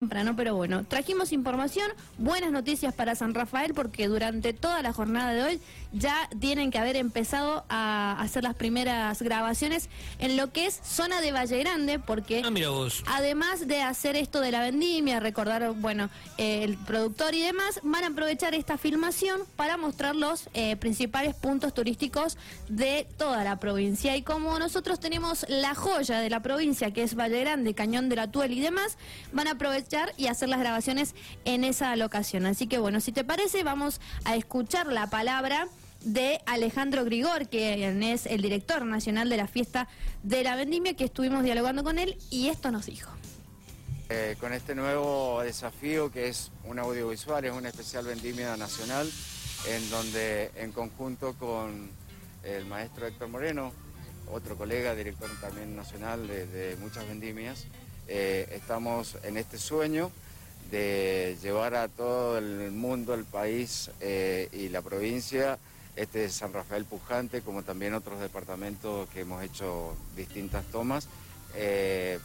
temprano, pero bueno, trajimos información, buenas noticias para San Rafael porque durante toda la jornada de hoy ya tienen que haber empezado a hacer las primeras grabaciones en lo que es zona de Valle Grande, porque Ah, además de hacer esto de la vendimia, recordar, bueno, eh, el productor y demás, van a aprovechar esta filmación para mostrar los eh, principales puntos turísticos de toda la provincia. Y como nosotros tenemos la joya de la provincia, que es Valle Grande, Cañón de la Tuel y demás, van a aprovechar y hacer las grabaciones en esa locación. Así que bueno, si te parece, vamos a escuchar la palabra de Alejandro Grigor, quien es el director nacional de la fiesta de la vendimia, que estuvimos dialogando con él y esto nos dijo. Eh, con este nuevo desafío que es un audiovisual, es una especial vendimia nacional, en donde en conjunto con el maestro Héctor Moreno, otro colega, director también nacional de, de muchas vendimias, eh, estamos en este sueño de llevar a todo el mundo, el país eh, y la provincia este San Rafael Pujante, como también otros departamentos que hemos hecho distintas tomas. Eh,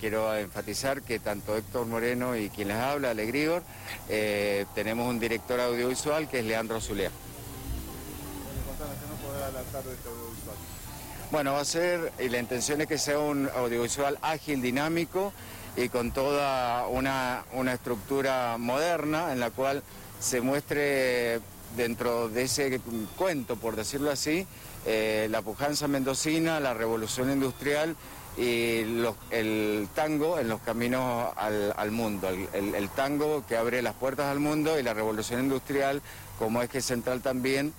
quiero enfatizar que tanto Héctor Moreno y quien les habla, Ale Grigor, eh, tenemos un director audiovisual que es Leandro Zulea. Bueno, va a ser, y la intención es que sea un audiovisual ágil, dinámico y con toda una, una estructura moderna en la cual se muestre dentro de ese cuento, por decirlo así, eh, la pujanza mendocina, la revolución industrial y los- el tango en los caminos al, mundo, el- el tango que abre las puertas al mundo y la revolución industrial como eje central también,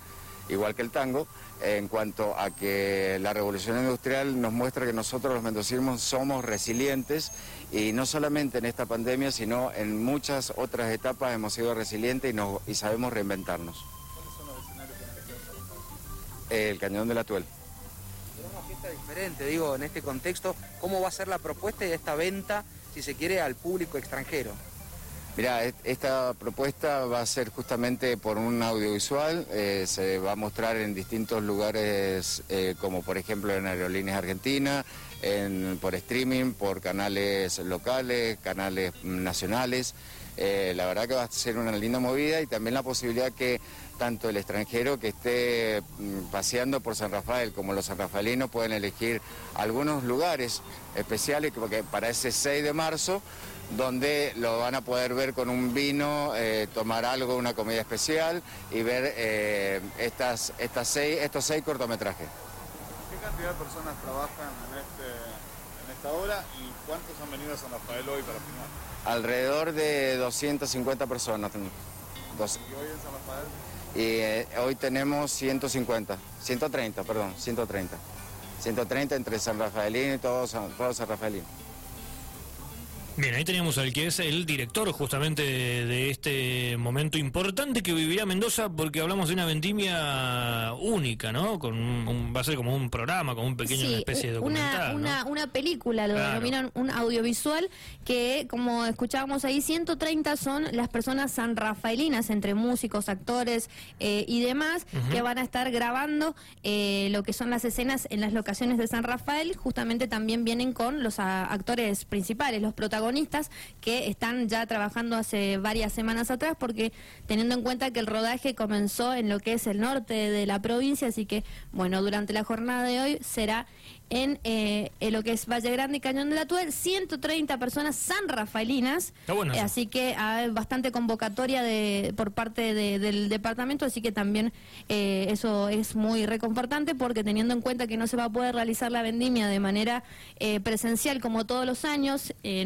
igual que el tango, en cuanto a que la revolución industrial nos muestra que nosotros los mendocinos somos resilientes y no solamente en esta pandemia, sino en muchas otras etapas hemos sido resilientes y, nos- y sabemos reinventarnos. El cañón de la Tuel. Es una fiesta diferente, digo, en este contexto, ¿cómo va a ser la propuesta de esta venta, si se quiere, al público extranjero? Mira, et- esta propuesta va a ser justamente por un audiovisual, eh, se va a mostrar en distintos lugares, eh, como por ejemplo en Aerolíneas Argentina, en- por streaming, por canales locales, canales mm, nacionales. Eh, la verdad que va a ser una linda movida y también la posibilidad que tanto el extranjero que esté mm, paseando por San Rafael como los sanrafaelinos pueden elegir algunos lugares especiales que- porque para ese 6 de marzo donde lo van a poder ver con un vino, eh, tomar algo, una comida especial y ver eh, estas, estas seis, estos seis cortometrajes. ¿Qué cantidad de personas trabajan en, este, en esta obra y cuántos han venido a San Rafael hoy para filmar? Alrededor de 250 personas. Dos- Y hoy en San Rafael, y eh, hoy tenemos 150, 130, perdón, 130. 130 entre San Rafaelino y todos San, todos San Rafaelino. Bien, ahí teníamos al que es el director justamente de, de este momento importante que vivirá Mendoza, porque hablamos de una vendimia única, ¿no? Con un, un- va a ser como un programa, como un pequeño una especie de una, documental, ¿no? una, una película, lo Claro. denominan un audiovisual, que como escuchábamos ahí, 130 son las personas sanrafaelinas, entre músicos, actores eh, y demás, que van a estar grabando eh, lo que son las escenas en las locaciones de San Rafael. Justamente también vienen con los a- actores principales, los protagonistas, que están ya trabajando hace varias semanas atrás, porque teniendo en cuenta que el rodaje comenzó en lo que es el norte de la provincia, así que, bueno, durante la jornada de hoy será en, eh, en lo que es Valle Grande y Cañón de la Tuel, 130 personas bueno eh, eso. así que hay bastante convocatoria de, por parte de- del departamento, así que también eh, eso es muy reconfortante porque teniendo en cuenta que no se va a poder realizar la vendimia de manera eh, presencial como todos los años, eh,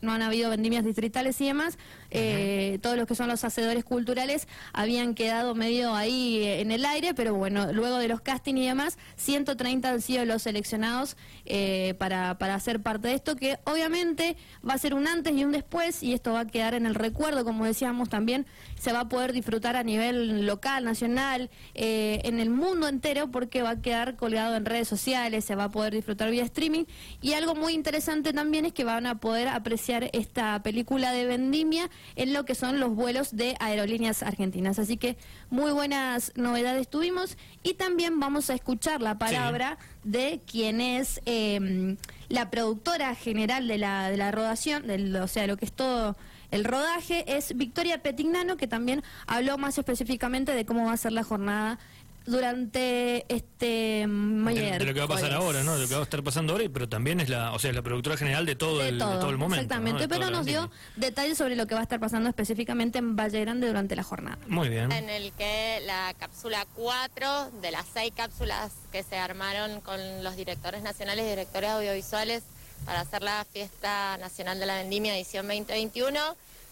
no, han habido vendimias distritales y demás, eh, todos los que son los hacedores culturales habían quedado medio ahí eh, en el aire, pero bueno, luego de los castings y demás, 130 han sido los seleccionados eh, para, para ser parte de esto, que obviamente va a ser un antes y un después, y esto va a quedar en el recuerdo, como decíamos también, se va a poder disfrutar a nivel local, nacional, eh, en el mundo entero, porque va a quedar colgado en redes sociales, se va a poder disfrutar vía streaming, y algo muy interesante también es que van a poder apreciar esta película de vendimia en lo que son los vuelos de aerolíneas argentinas. Así que muy buenas novedades tuvimos y también vamos a escuchar la palabra de quien es em, la productora general de la, de la rodación, del, o sea, lo que es todo el rodaje, es Victoria Petignano, que también habló más específicamente de cómo va a ser la jornada durante este de, de, lo que va a pasar ahora, ¿no? De lo que va a estar pasando ahora, pero también es la, o sea, la productora general de todo, el, todo. el momento. Exactamente, pero nos dio detalles sobre lo que va a estar pasando específicamente en Valle Grande durante la jornada. Muy bien. En el que la cápsula 4 de las seis cápsulas que se armaron con los directores nacionales y directores audiovisuales para hacer la fiesta nacional de la vendimia edición 2021.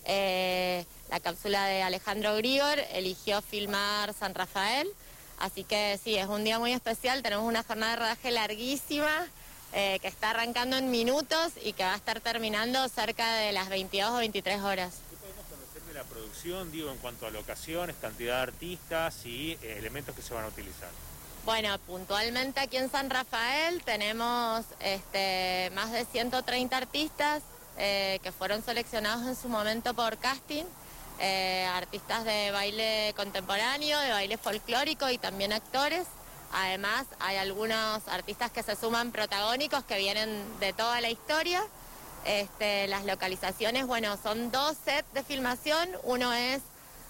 Eh, la cápsula de Alejandro Grigor eligió filmar San Rafael. Así que sí, es un día muy especial, tenemos una jornada de rodaje larguísima eh, que está arrancando en minutos y que va a estar terminando cerca de las 22 o 23 horas. ¿Qué podemos conocer de la producción, digo, en cuanto a locaciones, cantidad de artistas y eh, elementos que se van a utilizar? Bueno, puntualmente aquí en San Rafael tenemos este, más de 130 artistas eh, que fueron seleccionados en su momento por casting eh, artistas de baile contemporáneo, de baile folclórico y también actores. Además, hay algunos artistas que se suman protagónicos que vienen de toda la historia. Este, las localizaciones, bueno, son dos sets de filmación. Uno es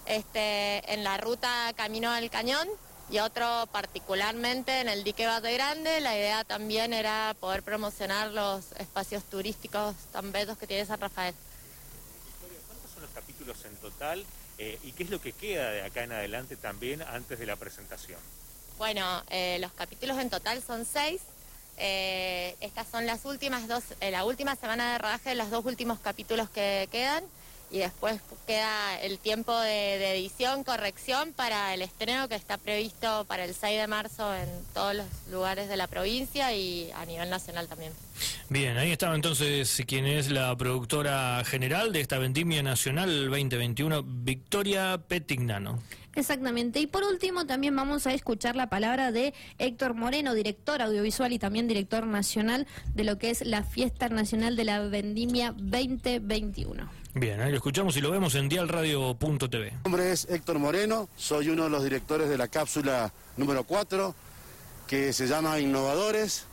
este, en la ruta Camino al Cañón y otro particularmente en el dique Valle Grande. La idea también era poder promocionar los espacios turísticos tan bellos que tiene San Rafael capítulos en total eh, y qué es lo que queda de acá en adelante también antes de la presentación. Bueno, eh, los capítulos en total son seis. Eh, estas son las últimas dos, la última semana de rodaje de los dos últimos capítulos que quedan y después queda el tiempo de, edición, corrección para el estreno que está previsto para el 6 de marzo en todos los lugares de la provincia y a nivel nacional también. Bien, ahí estaba entonces quien es la productora general de esta Vendimia Nacional 2021, Victoria Petignano. Exactamente. Y por último, también vamos a escuchar la palabra de Héctor Moreno, director audiovisual y también director nacional de lo que es la Fiesta Nacional de la Vendimia 2021. Bien, ahí lo escuchamos y lo vemos en dialradio.tv. Mi nombre es Héctor Moreno, soy uno de los directores de la cápsula número 4, que se llama Innovadores.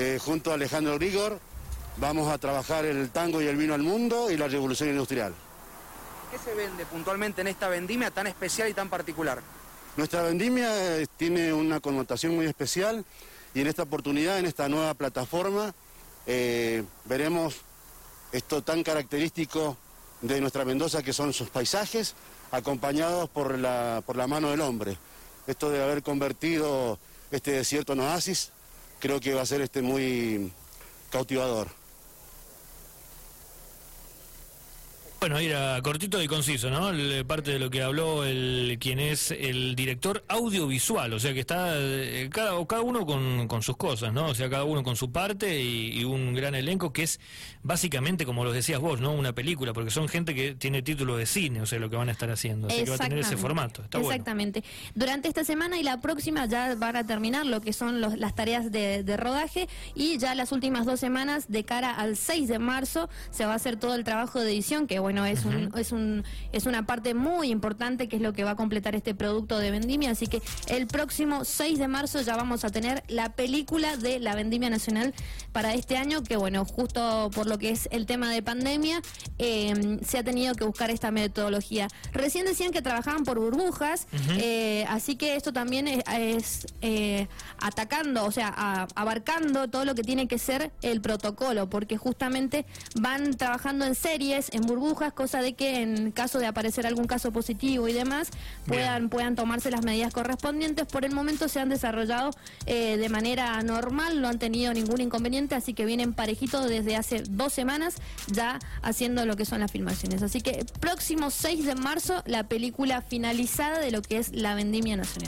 Eh, junto a Alejandro Grigor vamos a trabajar el tango y el vino al mundo y la revolución industrial. ¿Qué se vende puntualmente en esta vendimia tan especial y tan particular? Nuestra vendimia eh, tiene una connotación muy especial y en esta oportunidad, en esta nueva plataforma, eh, veremos esto tan característico de nuestra Mendoza, que son sus paisajes, acompañados por la, por la mano del hombre. Esto de haber convertido este desierto en oasis, creo que va a ser este muy cautivador. Bueno, era cortito y conciso, ¿no? parte de lo que habló el quien es el director audiovisual, o sea que está eh, cada, cada uno con, sus cosas, ¿no? O sea, cada uno con su parte y, un gran elenco que es básicamente, como lo decías vos, ¿no? Una película, porque son gente que tiene título de cine, o sea, lo que van a estar haciendo, así que va a tener ese formato. Exactamente. Durante esta semana y la próxima ya van a terminar lo que son las tareas de, de rodaje y ya las últimas dos semanas de cara al 6 de marzo se va a hacer todo el trabajo de edición que bueno, es, un, es, un, es una parte muy importante que es lo que va a completar este producto de Vendimia. Así que el próximo 6 de marzo ya vamos a tener la película de la Vendimia Nacional para este año, que bueno, justo por lo que es el tema de pandemia, em, se ha tenido que buscar esta metodología. Recién decían que trabajaban por burbujas, eh, así que esto también es, eh, atacando, o sea, abarcando todo lo que tiene que ser el protocolo, porque justamente van trabajando en series, en burbujas, cosa de que en caso de aparecer algún caso positivo y demás, puedan, puedan tomarse las medidas correspondientes. Por el momento se han desarrollado eh, de manera normal, no han tenido ningún inconveniente, así que vienen parejitos desde hace dos semanas ya haciendo lo que son las filmaciones. Así que próximo 6 de marzo, la película finalizada de lo que es la Vendimia Nacional.